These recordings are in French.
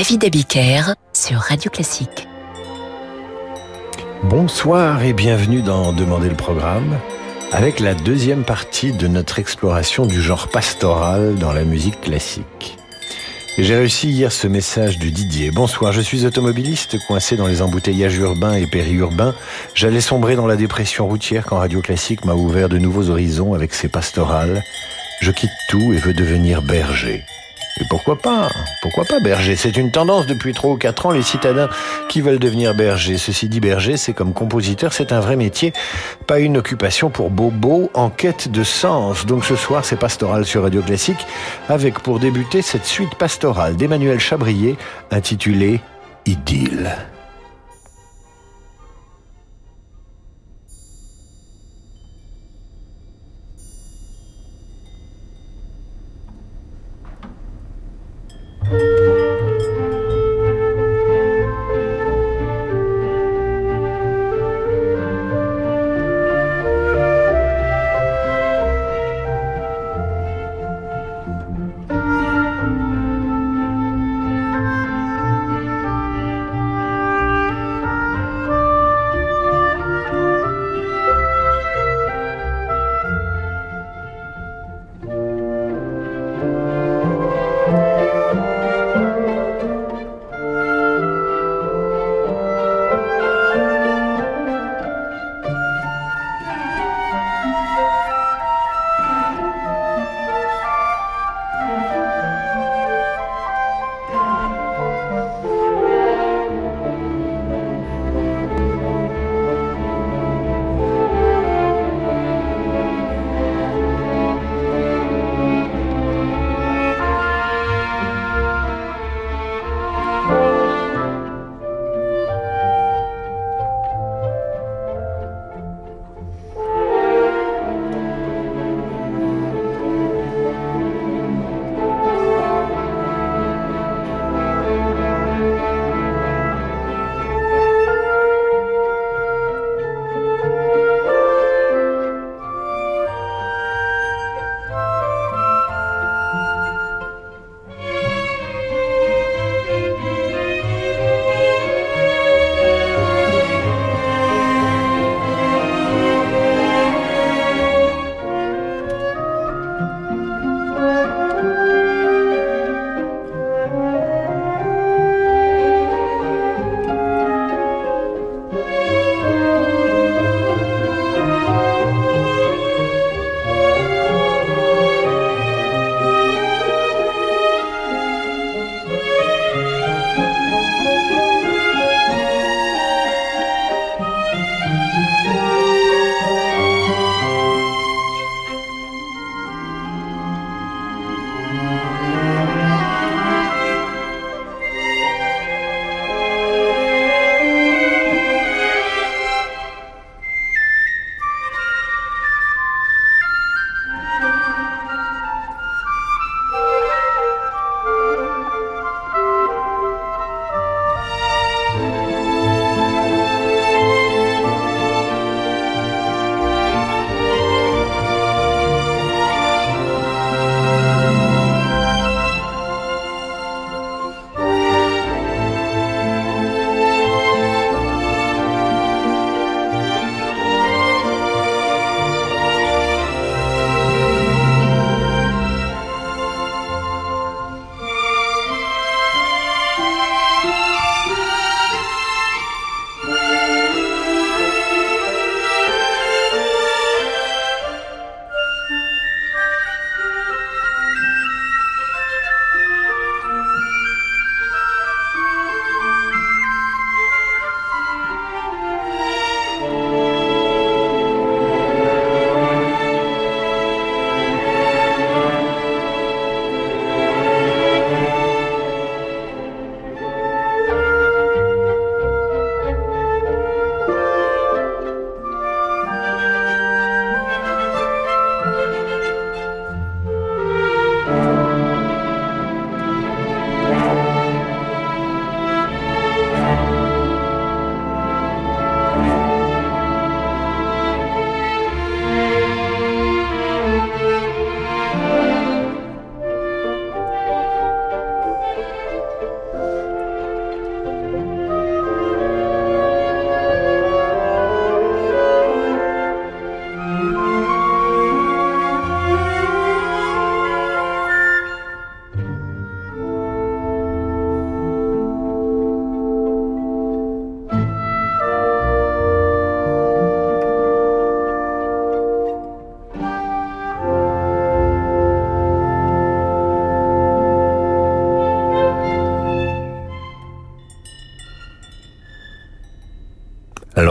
David Abiker sur Radio Classique. Bonsoir et bienvenue dans Demander le programme avec la deuxième partie de notre exploration du genre pastoral dans la musique classique. J'ai réussi hier ce message du Didier. Bonsoir, je suis automobiliste coincé dans les embouteillages urbains et périurbains. J'allais sombrer dans la dépression routière quand Radio Classique m'a ouvert de nouveaux horizons avec ses pastorales. Je quitte tout et veux devenir berger. Et pourquoi pas Pourquoi pas berger? C'est une tendance depuis trois ou quatre ans, les citadins qui veulent devenir berger. Ceci dit, berger, c'est comme compositeur, c'est un vrai métier, pas une occupation pour bobo en quête de sens. Donc ce soir, c'est pastoral sur Radio Classique, avec pour débuter cette suite pastorale d'Emmanuel Chabrier, intitulée Idylle.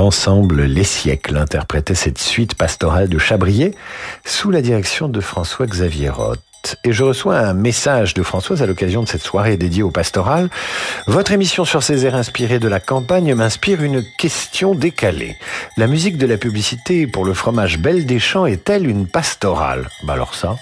L'ensemble Les Siècles interprétait cette suite pastorale de Chabrier sous la direction de François-Xavier Roth. Et je reçois un message de Françoise à l'occasion de cette soirée dédiée au pastoral. Votre émission sur ces airs inspirés de la campagne m'inspire une question décalée. La musique de la publicité pour le fromage Belle des Champs est-elle une pastorale? Bah alors ça,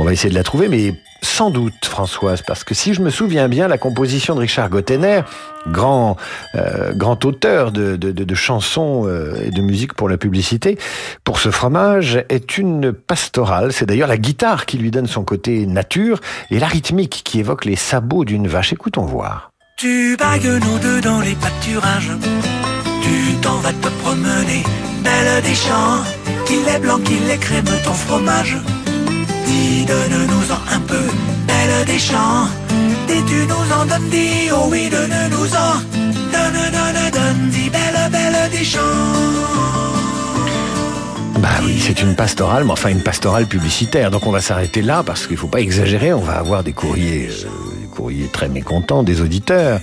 on va essayer de la trouver, mais sans doute, Françoise, parce que si je me souviens bien, la composition de Richard Gottener, grand, euh, grand auteur de, chansons euh, et de musique pour la publicité, pour ce fromage, est une pastorale. C'est d'ailleurs la guitare qui lui donne son côté nature et la rythmique qui évoque les sabots d'une vache. Écoutons voir. Tu bagues nous deux les pâturages, tu t'en vas te promener, belle des champs, qu'il est blanc, qu'il est crème, ton fromage donne-nous-en un peu, belle des champs. Tu nous en oh oui, donne-nous-en. Donne, donne, donne, dis, belle, belle des champs. Bah oui, c'est une pastorale, mais enfin une pastorale publicitaire. Donc on va s'arrêter là parce qu'il ne faut pas exagérer. On va avoir des courriers, euh, des courriers très mécontents des auditeurs.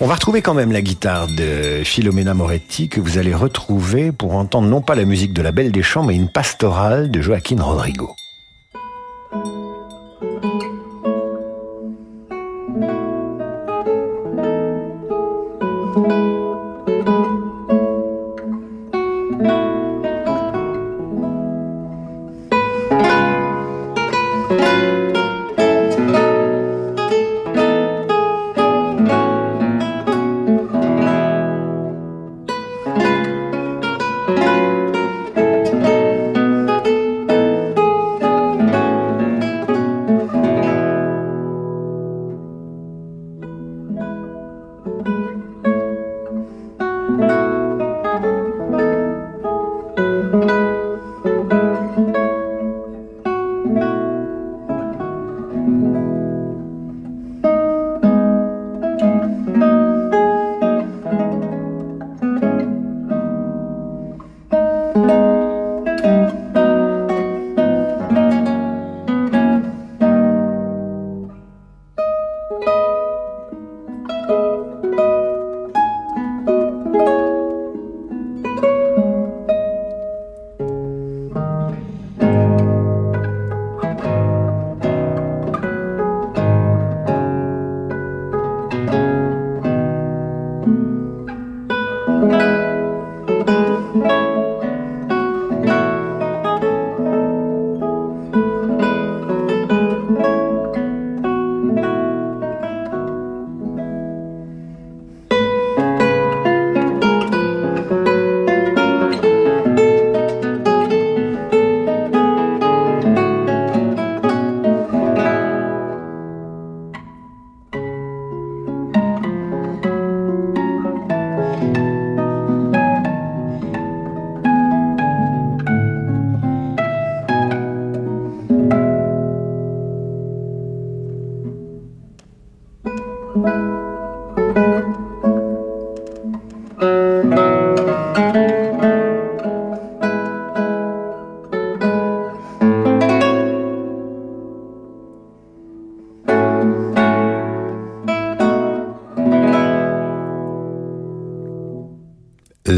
On va retrouver quand même la guitare de Philomena Moretti que vous allez retrouver pour entendre non pas la musique de la Belle des Champs, mais une pastorale de Joaquin Rodrigo.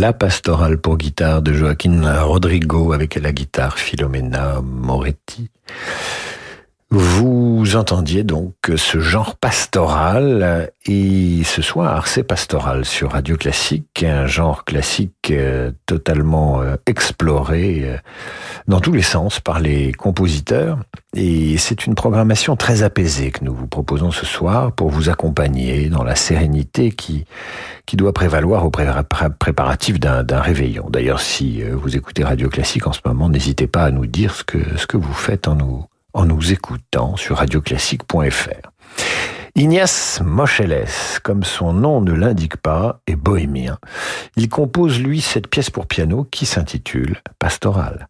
La pastorale pour guitare de Joaquin Rodrigo avec la guitare Philomena Moretti. Vous entendiez donc ce genre pastoral et ce soir c'est pastoral sur Radio Classique, un genre classique euh, totalement euh, exploré euh, dans tous les sens par les compositeurs et c'est une programmation très apaisée que nous vous proposons ce soir pour vous accompagner dans la sérénité qui, qui doit prévaloir au préparatif d'un réveillon. D'ailleurs, si vous écoutez Radio Classique en ce moment, n'hésitez pas à nous dire ce que, ce que vous faites en nous en nous écoutant sur radioclassique.fr. Ignace Moscheles, comme son nom ne l'indique pas, est bohémien. Il compose lui cette pièce pour piano qui s'intitule Pastoral.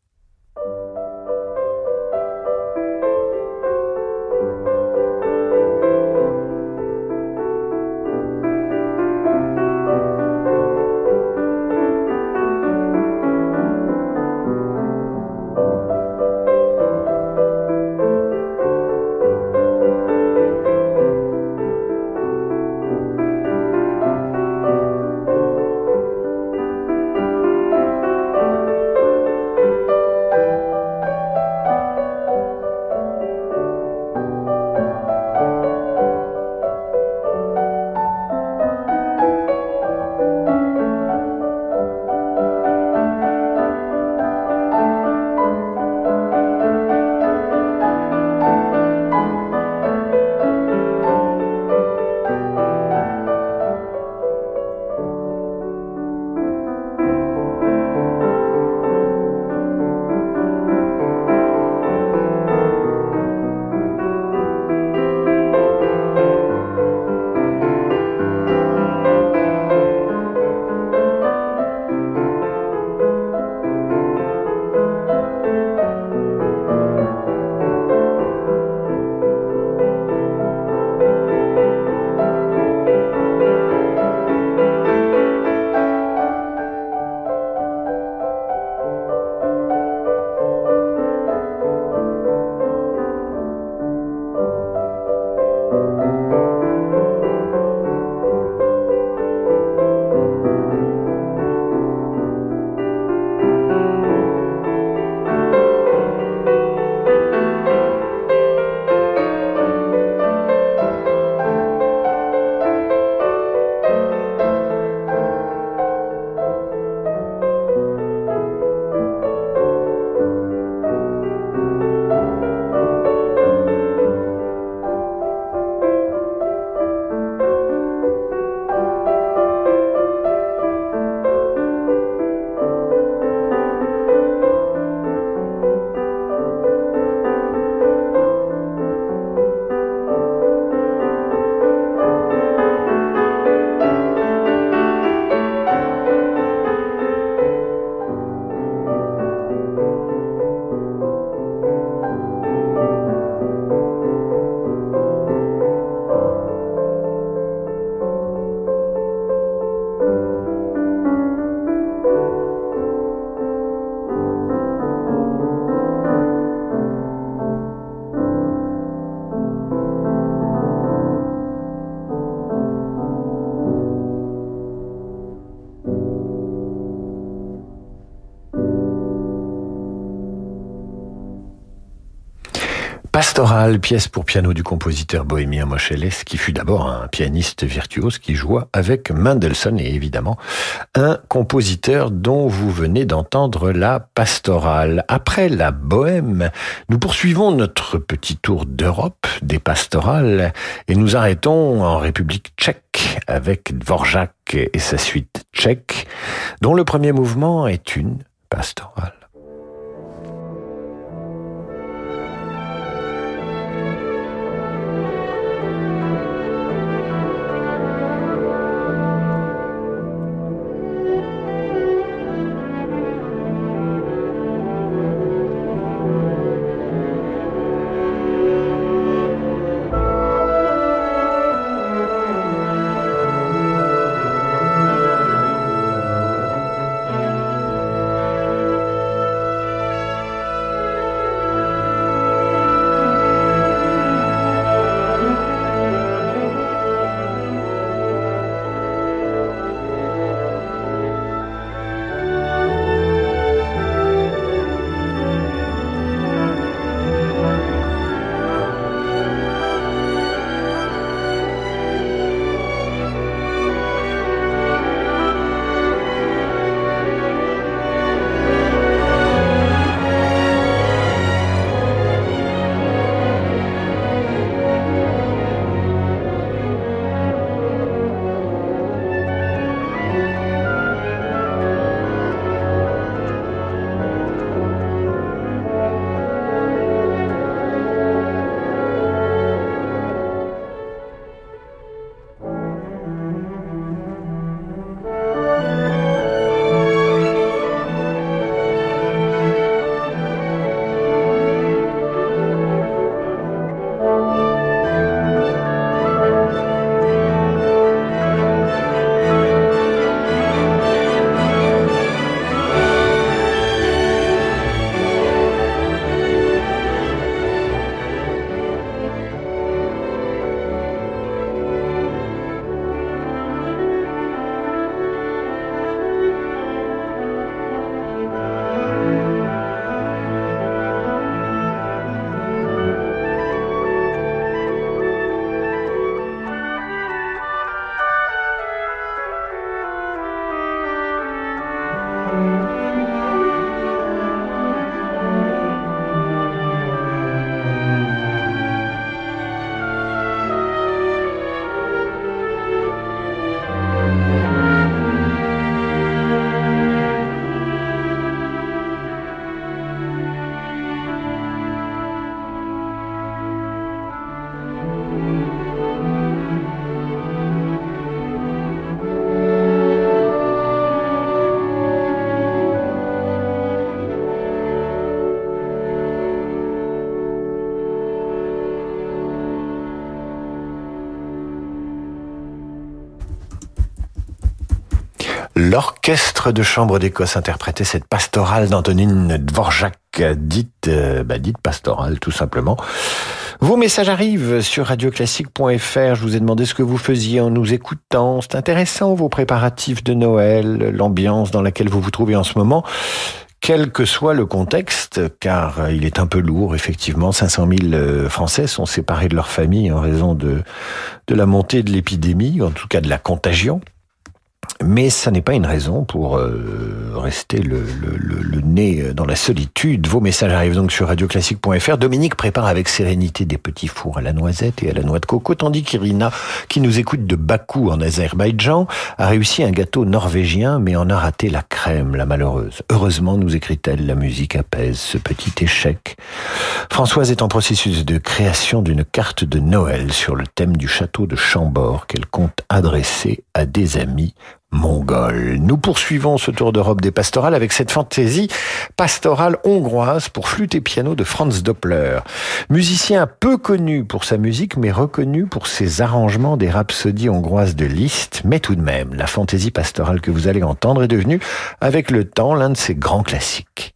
Pastoral, pièce pour piano du compositeur bohémien Moscheles, qui fut d'abord un pianiste virtuose qui joua avec Mendelssohn et évidemment un compositeur dont vous venez d'entendre la pastorale. Après la bohème, nous poursuivons notre petit tour d'Europe des pastorales et nous arrêtons en République tchèque avec Dvorak et sa suite tchèque, dont le premier mouvement est une pastorale. L'orchestre de chambre d'Écosse interprétait cette pastorale d'Antonine Dvorak, dite, euh, bah, dite pastorale tout simplement. Vos messages arrivent sur radioclassique.fr. Je vous ai demandé ce que vous faisiez en nous écoutant. C'est intéressant vos préparatifs de Noël, l'ambiance dans laquelle vous vous trouvez en ce moment quel que soit le contexte, car il est un peu lourd, effectivement. 500 000 euh, Français sont séparés de leur famille en raison de la montée de l'épidémie, en tout cas de la contagion. Mais ça n'est pas une raison pour euh, rester le, nez dans la solitude. Vos messages arrivent donc sur radioclassique.fr. Dominique prépare avec sérénité des petits fours à la noisette et à la noix de coco, tandis qu'Irina, qui nous écoute de Bakou en Azerbaïdjan, a réussi un gâteau norvégien, mais en a raté la crème, la malheureuse. Heureusement, nous écrit-elle, la musique apaise ce petit échec. Françoise est en processus de création d'une carte de Noël sur le thème du château de Chambord qu'elle compte adresser à des amis mongol. Nous poursuivons ce tour d'Europe des pastorales avec cette fantaisie pastorale hongroise pour flûte et piano de Franz Doppler. Musicien peu connu pour sa musique mais reconnu pour ses arrangements des rhapsodies hongroises de Liszt, mais tout de même, la fantaisie pastorale que vous allez entendre est devenue avec le temps l'un de ses grands classiques.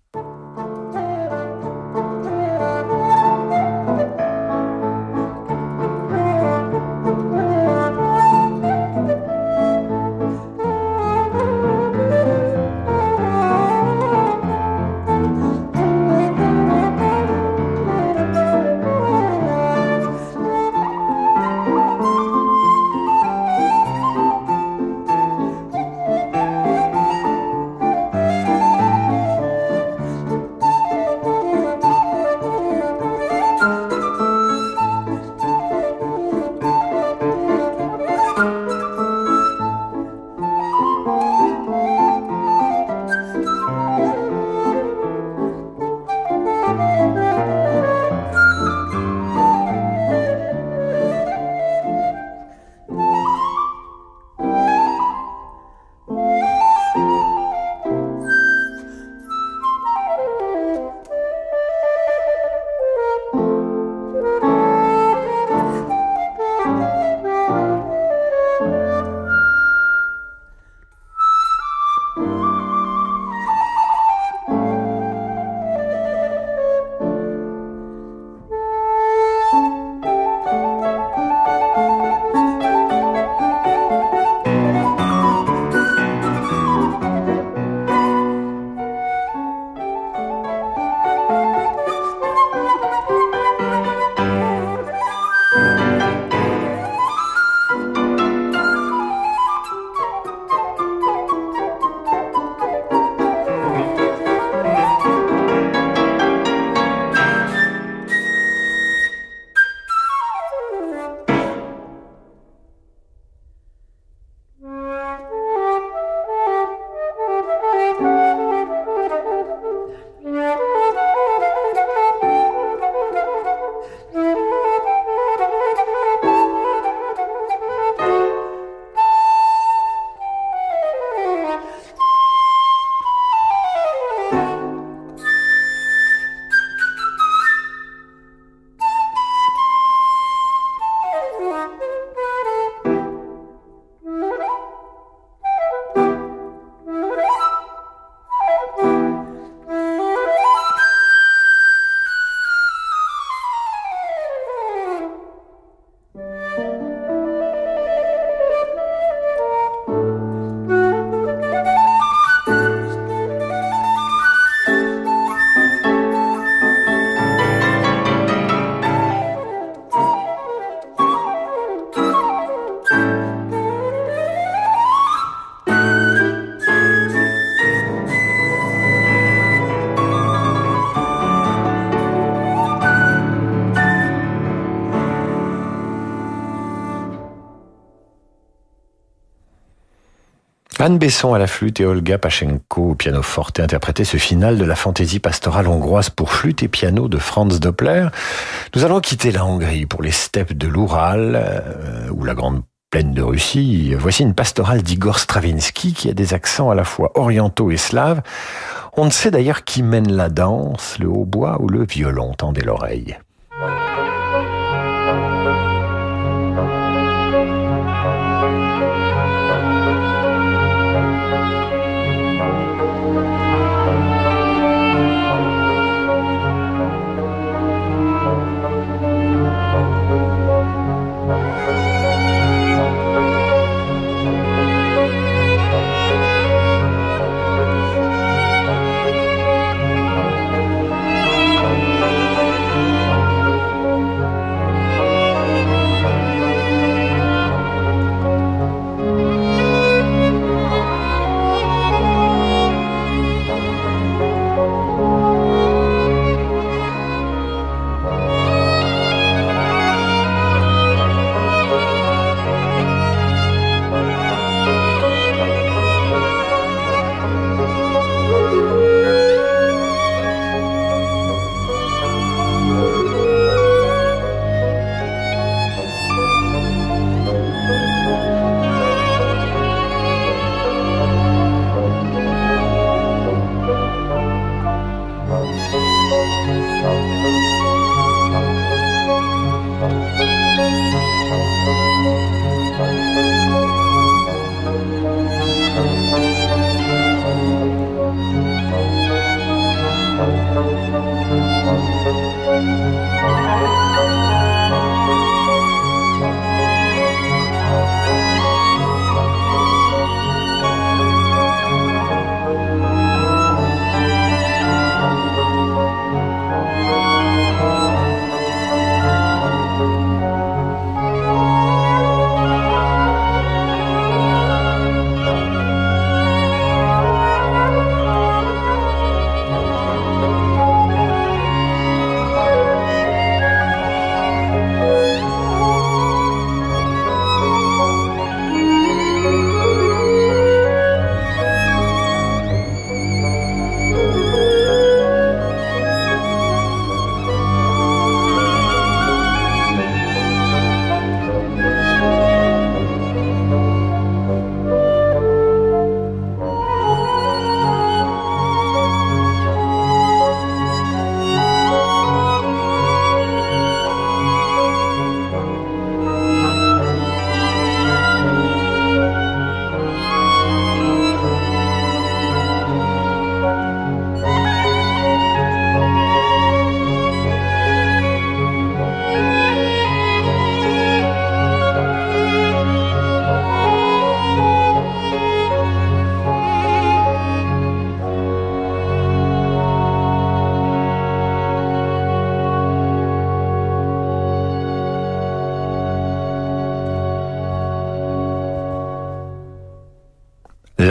Besson à la flûte et Olga Pachenko au piano forte interprétaient ce final de la fantaisie pastorale hongroise pour flûte et piano de Franz Doppler. Nous allons quitter la Hongrie pour les steppes de l'Oural euh, ou la grande plaine de Russie. Voici une pastorale d'Igor Stravinsky qui a des accents à la fois orientaux et slaves. On ne sait d'ailleurs qui mène la danse, le hautbois ou le violon, tendez l'oreille.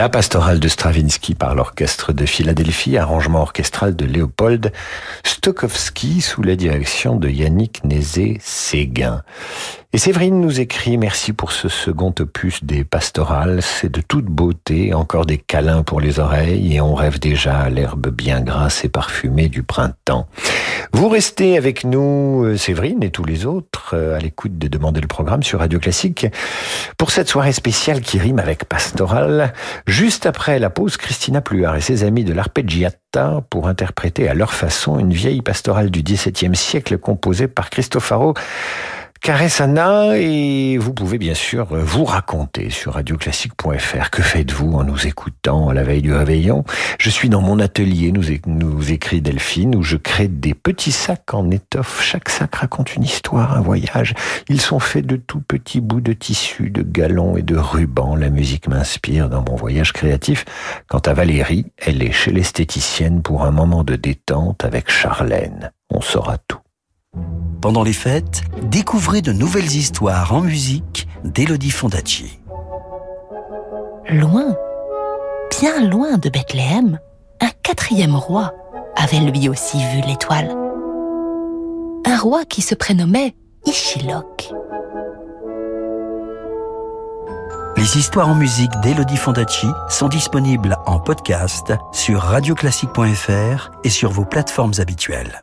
La pastorale de Stravinsky par l'orchestre de Philadelphie, arrangement orchestral de Léopold Stokowski sous la direction de Yannick Nézé-Séguin. Et Séverine nous écrit Merci pour ce second opus des pastorales. C'est de toute beauté, encore des câlins pour les oreilles et on rêve déjà à l'herbe bien grasse et parfumée du printemps. Vous restez avec nous, euh, Séverine et tous les autres, euh, à l'écoute de Demander le programme sur Radio Classique pour cette soirée spéciale qui rime avec pastoral. Juste après la pause, Christina Pluart et ses amis de l'arpeggiata pour interpréter à leur façon une vieille pastorale du XVIIe siècle composée par Cristofaro Caressana et vous pouvez bien sûr vous raconter sur radioclassique.fr. Que faites-vous en nous écoutant à la veille du réveillon? Je suis dans mon atelier, nous, nous écrit Delphine, où je crée des petits sacs en étoffe. Chaque sac raconte une histoire, un voyage. Ils sont faits de tout petits bouts de tissu, de galons et de rubans. La musique m'inspire dans mon voyage créatif. Quant à Valérie, elle est chez l'esthéticienne pour un moment de détente avec Charlène. On saura tout. Pendant les fêtes, découvrez de nouvelles histoires en musique d'Elodie Fondacci. Loin, bien loin de Bethléem, un quatrième roi avait lui aussi vu l'étoile. Un roi qui se prénommait Ishilok. Les histoires en musique d'Elodie Fondacci sont disponibles en podcast sur radioclassique.fr et sur vos plateformes habituelles.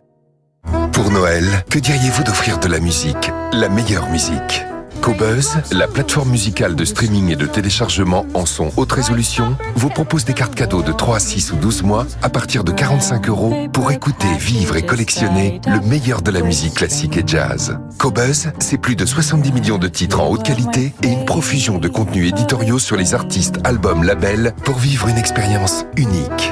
Pour Noël, que diriez-vous d'offrir de la musique La meilleure musique? Cobuzz, la plateforme musicale de streaming et de téléchargement en son haute résolution, vous propose des cartes cadeaux de 3, 6 ou 12 mois à partir de 45 euros pour écouter, vivre et collectionner le meilleur de la musique classique et jazz. Cobuzz, c'est plus de 70 millions de titres en haute qualité et une profusion de contenus éditoriaux sur les artistes, albums, labels pour vivre une expérience unique.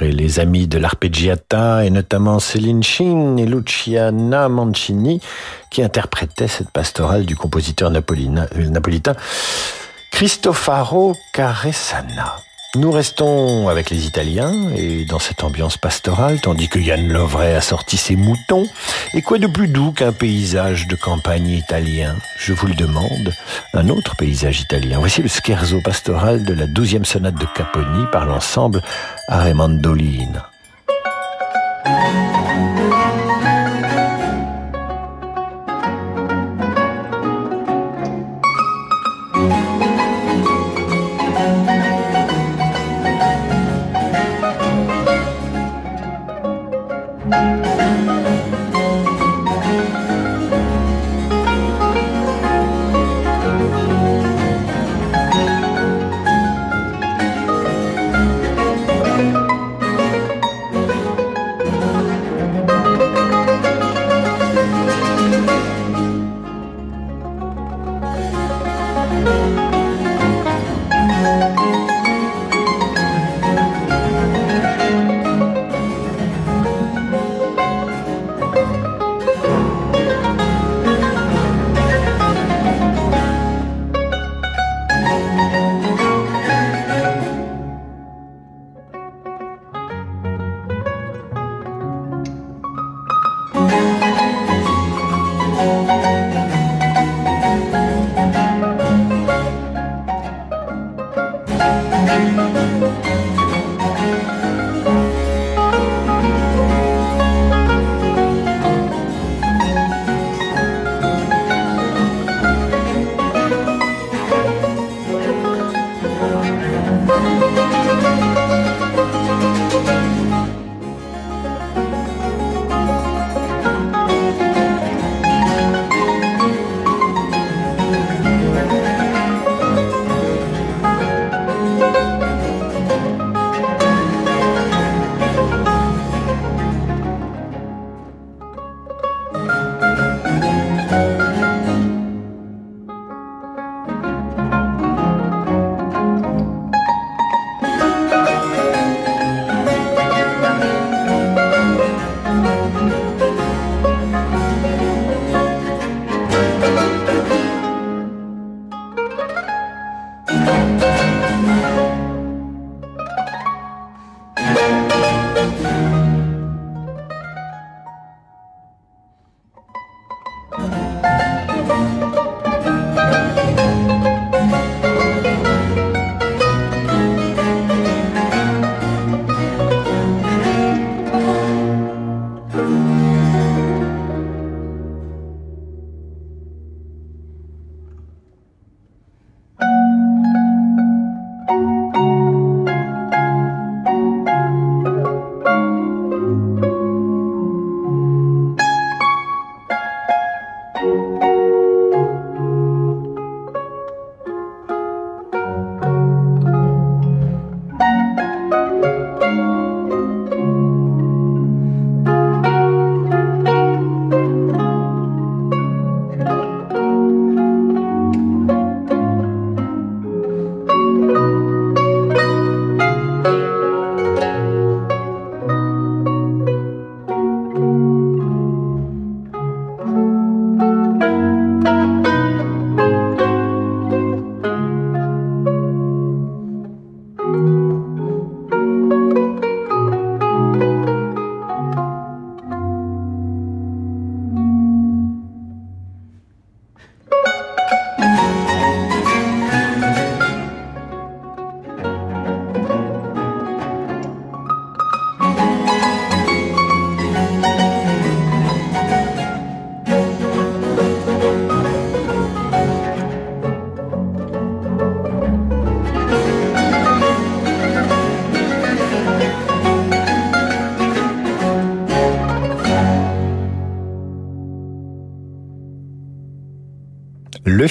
Et les amis de l'arpeggiata, et notamment Céline Chin et Luciana Mancini, qui interprétaient cette pastorale du compositeur napolitain Cristofaro Caresana. Nous restons avec les Italiens et dans cette ambiance pastorale, tandis que Yann Lovray a sorti ses moutons. Et quoi de plus doux qu'un paysage de campagne italien? Je vous le demande, un autre paysage italien. Voici le scherzo pastoral de la douzième sonate de Caponi par l'ensemble Aremandolina. Le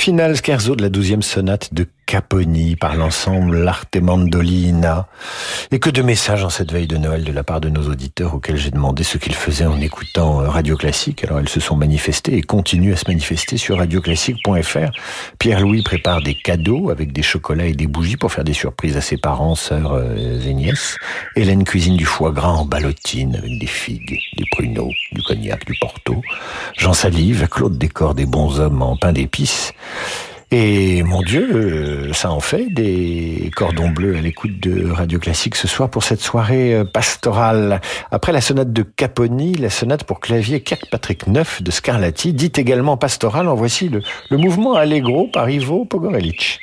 final scherzo de la douzième sonate de Caponi par l'ensemble L'Arte Mandolina. Et que de messages en cette veille de Noël de la part de nos auditeurs auxquels j'ai demandé ce qu'ils faisaient en écoutant euh, Radio Classique. Alors elles se sont manifestées et continuent à se manifester sur radioclassique.fr. Pierre-Louis prépare des cadeaux avec des chocolats et des bougies pour faire des surprises à ses parents, sœurs euh, et nièces. Hélène cuisine du foie gras en ballotine avec des figues, des pruneaux, du cognac, du porto. Jean salive, Claude décore des bons hommes en pain d'épices. Et mon Dieu, euh, ça en fait des cordons bleus à l'écoute de Radio Classique ce soir pour cette soirée euh, pastorale. Après la sonate de Caponi, la sonate pour clavier Kirkpatrick IX de Scarlatti, dite également pastorale, en voici le, le mouvement Allegro par Ivo Pogorelic.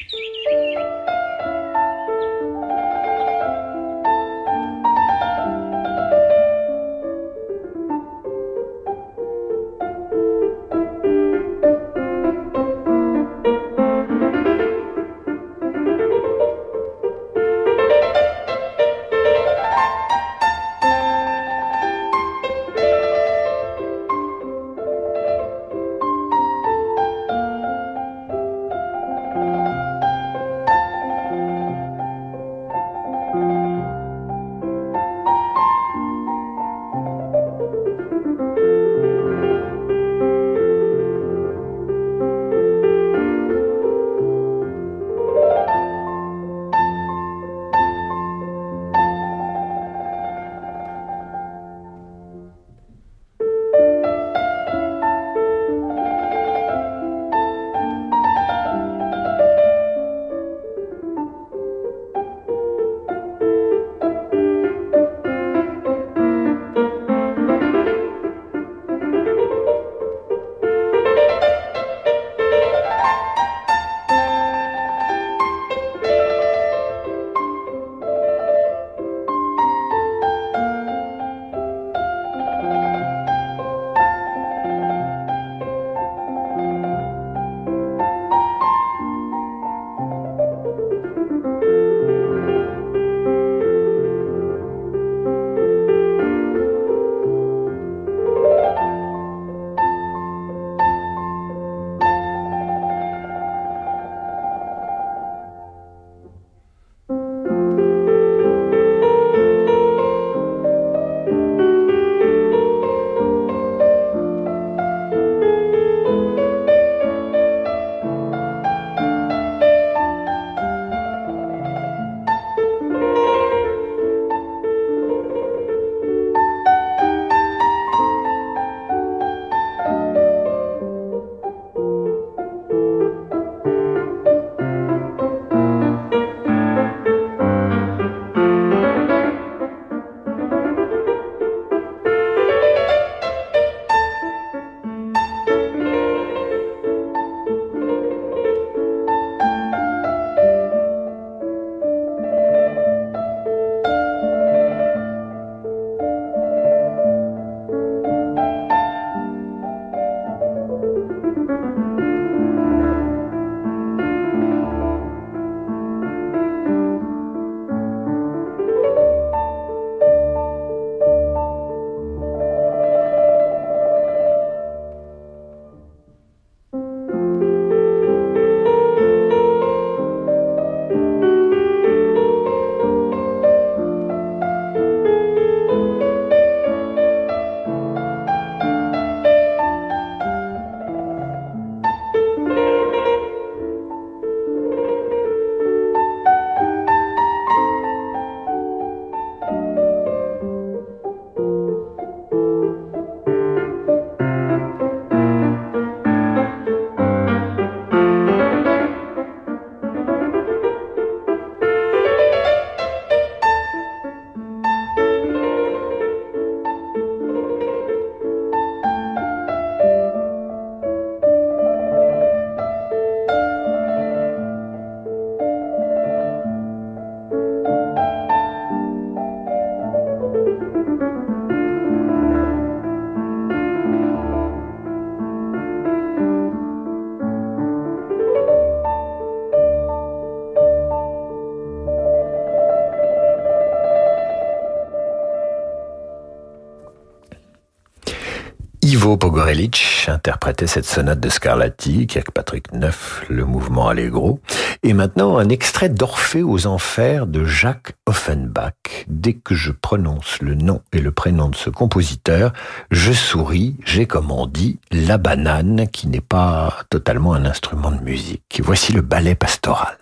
Pogorelic interprétait cette sonate de Scarlatti, avec Patrick Neuf, le mouvement Allegro. Et maintenant, un extrait d'Orphée aux Enfers de Jacques Offenbach. Dès que je prononce le nom et le prénom de ce compositeur, je souris, j'ai comme on dit, la banane, qui n'est pas totalement un instrument de musique. Voici le ballet pastoral.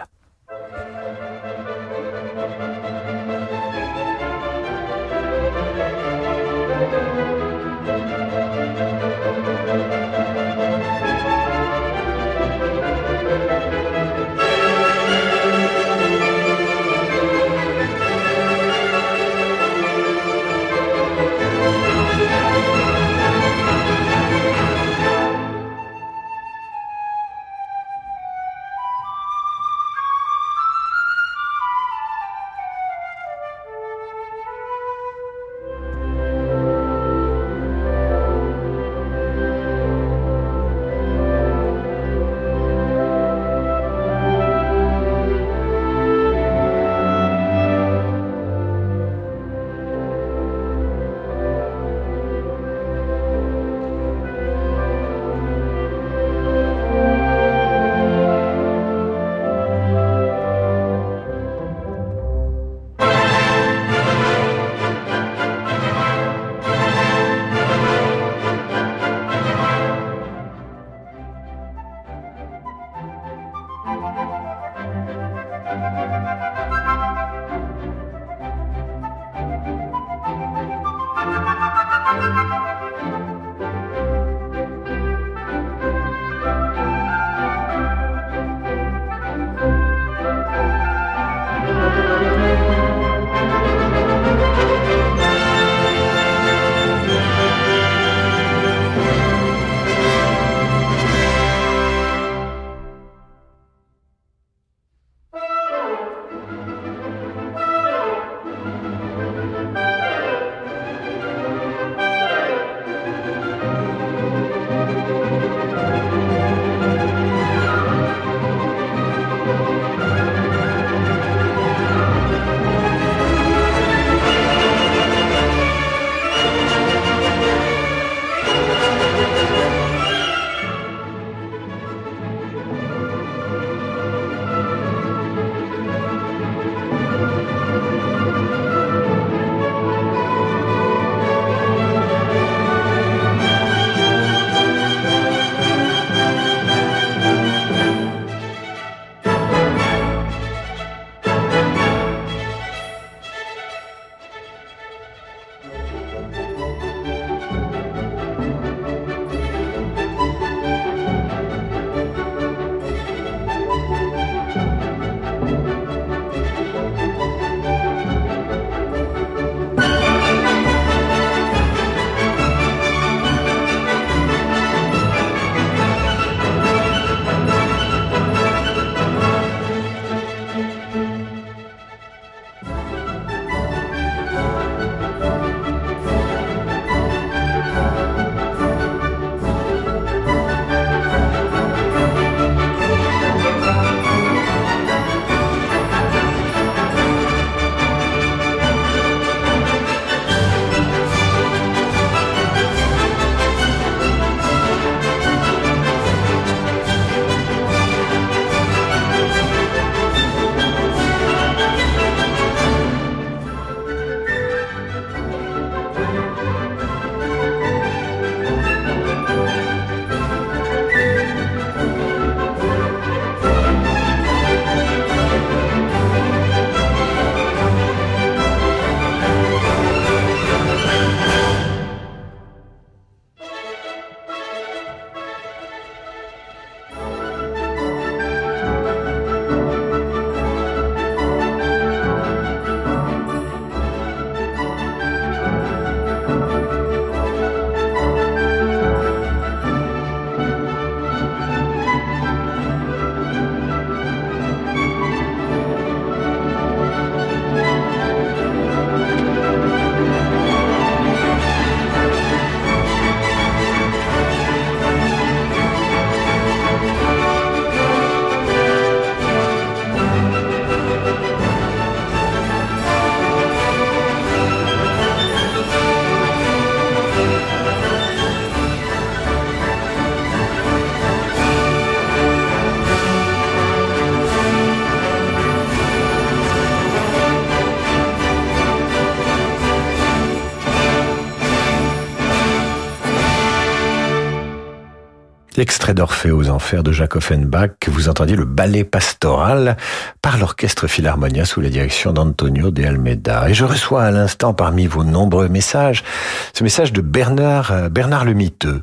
Extrait d'Orphée aux Enfers de Jacques Offenbach, vous entendiez le ballet pastoral par l'Orchestre Philharmonia sous la direction d'Antonio de Almeida. Et je reçois à l'instant parmi vos nombreux messages ce message de Bernard, euh, Bernard le Miteux.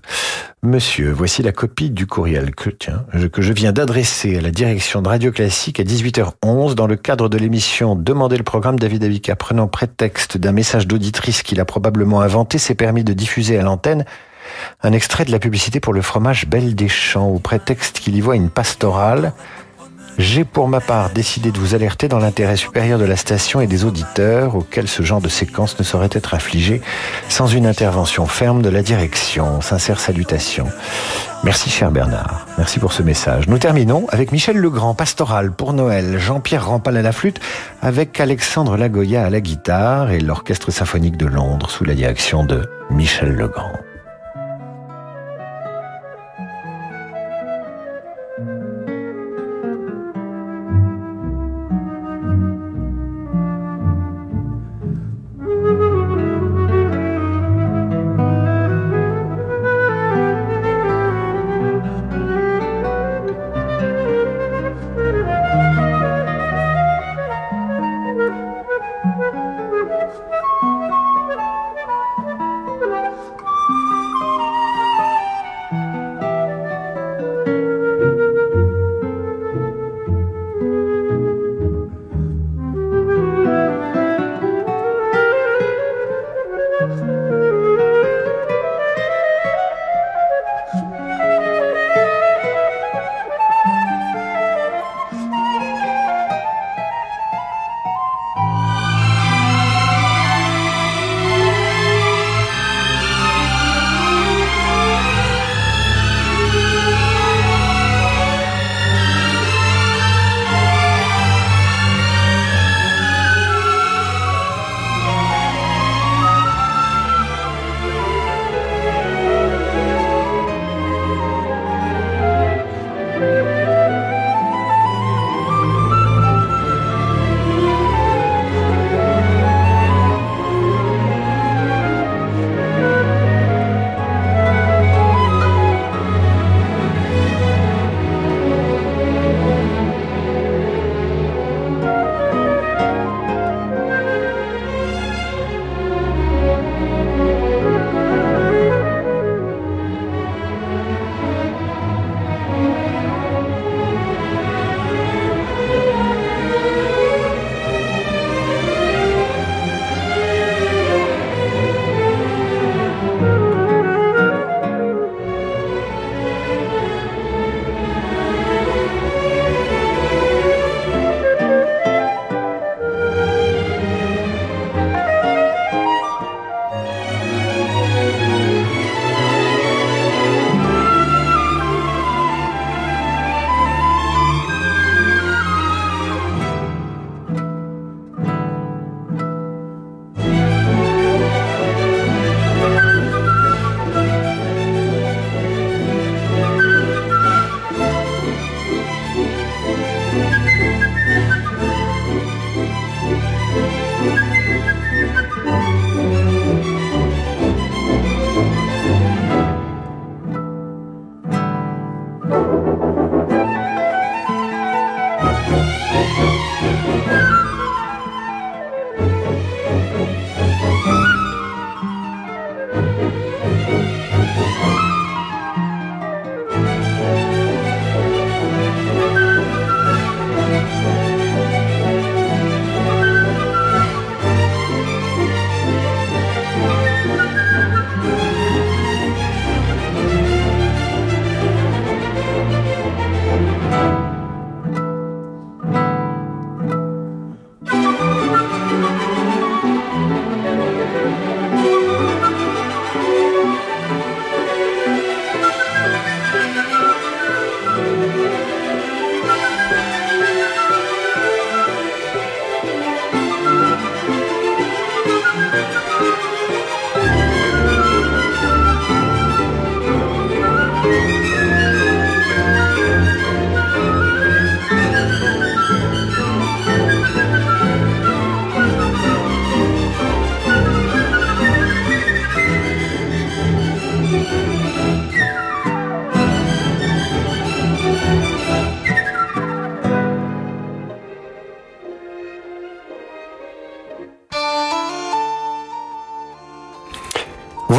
Monsieur, voici la copie du courriel que je viens d'adresser à la direction de Radio Classique à 18h11 dans le cadre de l'émission Demandez le programme David Avica. Prenant prétexte d'un message d'auditrice qu'il a probablement inventé, s'est permis de diffuser à l'antenne un extrait de la publicité pour le fromage Belle des Champs au prétexte qu'il y voit une pastorale. J'ai pour ma part décidé de vous alerter dans l'intérêt supérieur de la station et des auditeurs auxquels ce genre de séquence ne saurait être affligé sans une intervention ferme de la direction. Sincère salutation. Merci cher Bernard. Merci pour ce message. Nous terminons avec Michel Legrand, pastoral pour Noël, Jean-Pierre Rampal à la flûte, avec Alexandre Lagoya à la guitare et l'Orchestre symphonique de Londres sous la direction de Michel Legrand.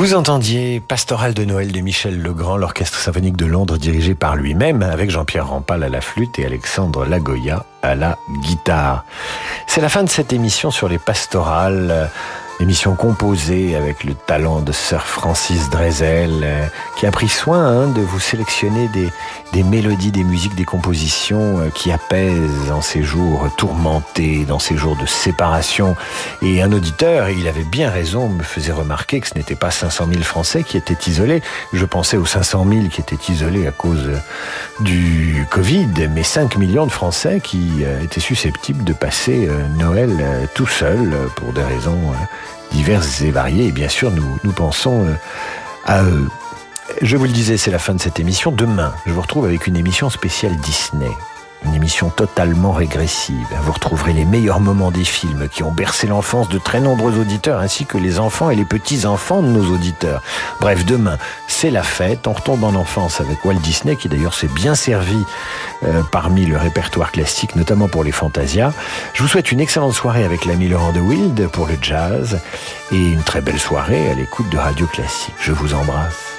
Vous entendiez Pastoral de Noël de Michel Legrand, l'orchestre symphonique de Londres dirigé par lui-même, avec Jean-Pierre Rampal à la flûte et Alexandre Lagoya à la guitare. C'est la fin de cette émission sur les pastorales émission composée avec le talent de Sir Francis Drezel, euh, qui a pris soin hein, de vous sélectionner des, des mélodies, des musiques, des compositions euh, qui apaisent en ces jours tourmentés, dans ces jours de séparation. Et un auditeur, il avait bien raison, me faisait remarquer que ce n'était pas 500 000 Français qui étaient isolés. Je pensais aux 500 000 qui étaient isolés à cause du Covid, mais 5 millions de Français qui euh, étaient susceptibles de passer Noël tout seuls pour des raisons diverses et variées. Et bien sûr, nous, pensons euh, à eux. Je vous le disais, c'est la fin de cette émission. Demain, je vous retrouve avec une émission spéciale Disney une émission totalement régressive. Vous retrouverez les meilleurs moments des films qui ont bercé l'enfance de très nombreux auditeurs, ainsi que les enfants et les petits-enfants de nos auditeurs. Bref, demain, c'est la fête. On retombe en enfance avec Walt Disney, qui d'ailleurs s'est bien servi euh, parmi le répertoire classique, notamment pour les Fantasias. Je vous souhaite une excellente soirée avec l'ami Laurent de Wild pour le jazz et une très belle soirée à l'écoute de Radio Classique. Je vous embrasse.